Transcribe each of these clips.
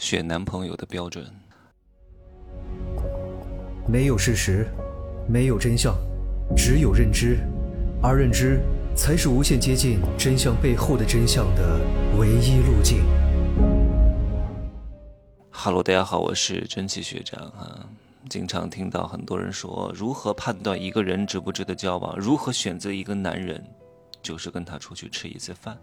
选男朋友的标准。没有事实，没有真相，只有认知，而认知才是无限接近真相背后的真相的唯一路径。Hello，大家好，我是真气学长啊。经常听到很多人说，如何判断一个人值不值得交往？如何选择一个男人？就是跟他出去吃一次饭，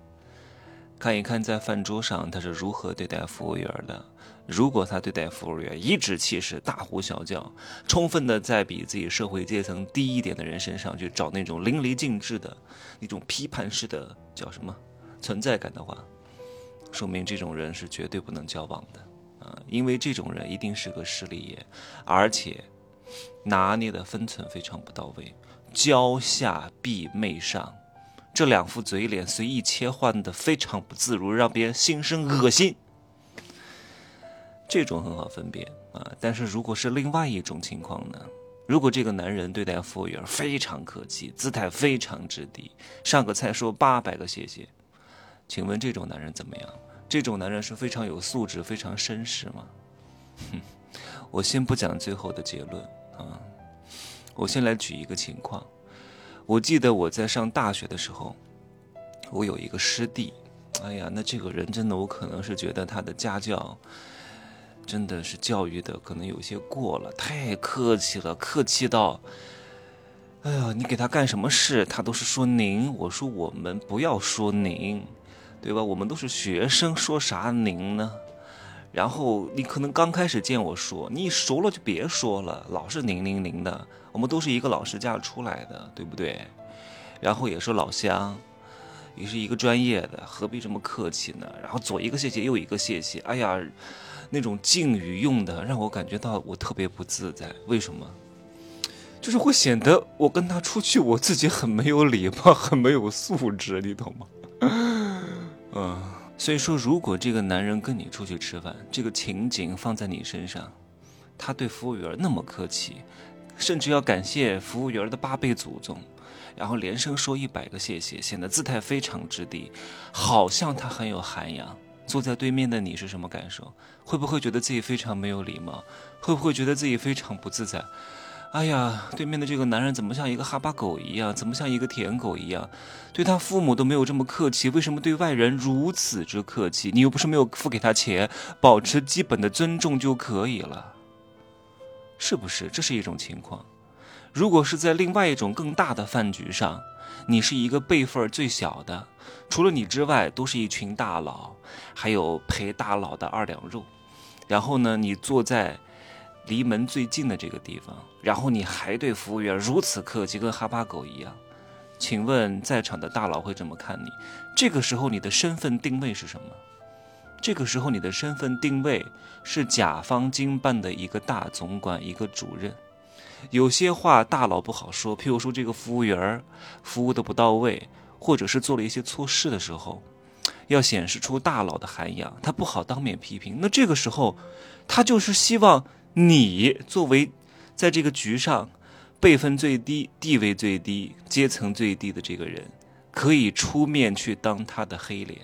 看一看在饭桌上他是如何对待服务员的。如果他对待服务员颐指气使、大呼小叫，充分的在比自己社会阶层低一点的人身上去找那种淋漓尽致的那种批判式的叫什么存在感的话，说明这种人是绝对不能交往的。啊，因为这种人一定是个势利眼，而且拿捏的分寸非常不到位，骄下必媚上，这两副嘴脸随意切换的非常不自如，让别人心生恶心。这种很好分辨啊，但是如果是另外一种情况呢？如果这个男人对待服务员非常客气，姿态非常之低，上个菜说八百个谢谢，请问这种男人怎么样？这种男人是非常有素质、非常绅士吗？哼，我先不讲最后的结论啊，我先来举一个情况。我记得我在上大学的时候，我有一个师弟，哎呀，那这个人真的，我可能是觉得他的家教真的是教育的可能有些过了，太客气了，客气到，哎呀，你给他干什么事，他都是说您，我说我们不要说您。对吧？我们都是学生，说啥您呢？然后你可能刚开始见我说，你熟了就别说了，老是零零零的。我们都是一个老师家出来的，对不对？然后也是老乡，也是一个专业的，何必这么客气呢？然后左一个谢谢，右一个谢谢，哎呀，那种敬语用的让我感觉到我特别不自在。为什么？就是会显得我跟他出去，我自己很没有礼貌，很没有素质，你懂吗？嗯，所以说，如果这个男人跟你出去吃饭，这个情景放在你身上，他对服务员那么客气，甚至要感谢服务员的八辈祖宗，然后连声说一百个谢谢，显得姿态非常之低，好像他很有涵养。坐在对面的你是什么感受？会不会觉得自己非常没有礼貌？会不会觉得自己非常不自在？哎呀，对面的这个男人怎么像一个哈巴狗一样？怎么像一个舔狗一样？对他父母都没有这么客气，为什么对外人如此之客气？你又不是没有付给他钱，保持基本的尊重就可以了，是不是？这是一种情况。如果是在另外一种更大的饭局上，你是一个辈分最小的，除了你之外都是一群大佬，还有陪大佬的二两肉，然后呢，你坐在。离门最近的这个地方，然后你还对服务员如此客气，跟哈巴狗一样，请问在场的大佬会怎么看你？这个时候你的身份定位是什么？这个时候你的身份定位是甲方经办的一个大总管，一个主任。有些话大佬不好说，譬如说这个服务员服务的不到位，或者是做了一些错事的时候，要显示出大佬的涵养，他不好当面批评。那这个时候，他就是希望。你作为在这个局上辈分最低、地位最低、阶层最低的这个人，可以出面去当他的黑脸，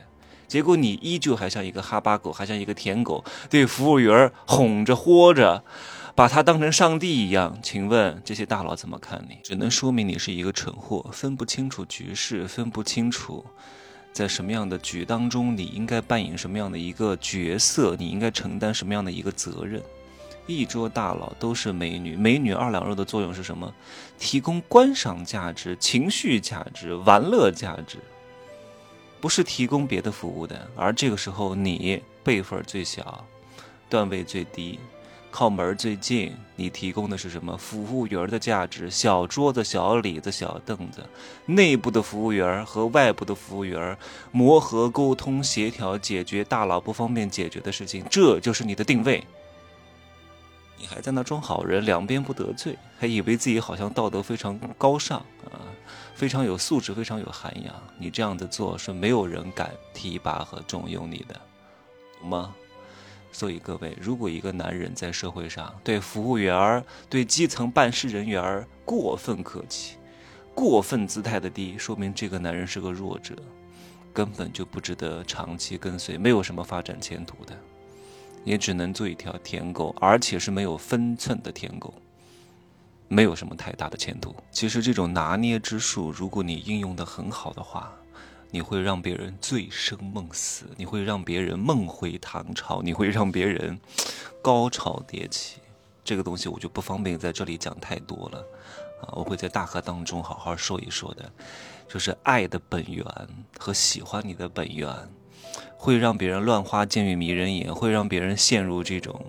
结果你依旧还像一个哈巴狗，还像一个舔狗，对服务员哄着豁着，把他当成上帝一样。请问这些大佬怎么看你？只能说明你是一个蠢货，分不清楚局势，分不清楚在什么样的局当中你应该扮演什么样的一个角色，你应该承担什么样的一个责任。一桌大佬都是美女，美女二两肉的作用是什么？提供观赏价值、情绪价值、玩乐价值，不是提供别的服务的。而这个时候，你辈分最小，段位最低，靠门最近，你提供的是什么？服务员的价值，小桌子、小椅子、小凳子，内部的服务员和外部的服务员磨合、沟通、协调，解决大佬不方便解决的事情，这就是你的定位。你还在那装好人，两边不得罪，还以为自己好像道德非常高尚啊，非常有素质，非常有涵养。你这样的做是没有人敢提拔和重用你的，懂吗？所以各位，如果一个男人在社会上对服务员、对基层办事人员过分客气、过分姿态的低，说明这个男人是个弱者，根本就不值得长期跟随，没有什么发展前途的。也只能做一条舔狗，而且是没有分寸的舔狗，没有什么太大的前途。其实这种拿捏之术，如果你应用的很好的话，你会让别人醉生梦死，你会让别人梦回唐朝，你会让别人高潮迭起。这个东西我就不方便在这里讲太多了，啊，我会在大课当中好好说一说的，就是爱的本源和喜欢你的本源。会让别人乱花渐欲迷人眼，会让别人陷入这种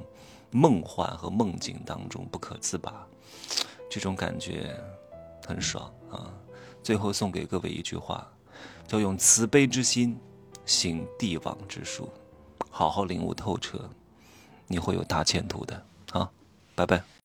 梦幻和梦境当中不可自拔，这种感觉很爽啊！最后送给各位一句话，叫用慈悲之心行帝王之术，好好领悟透彻，你会有大前途的啊！拜拜。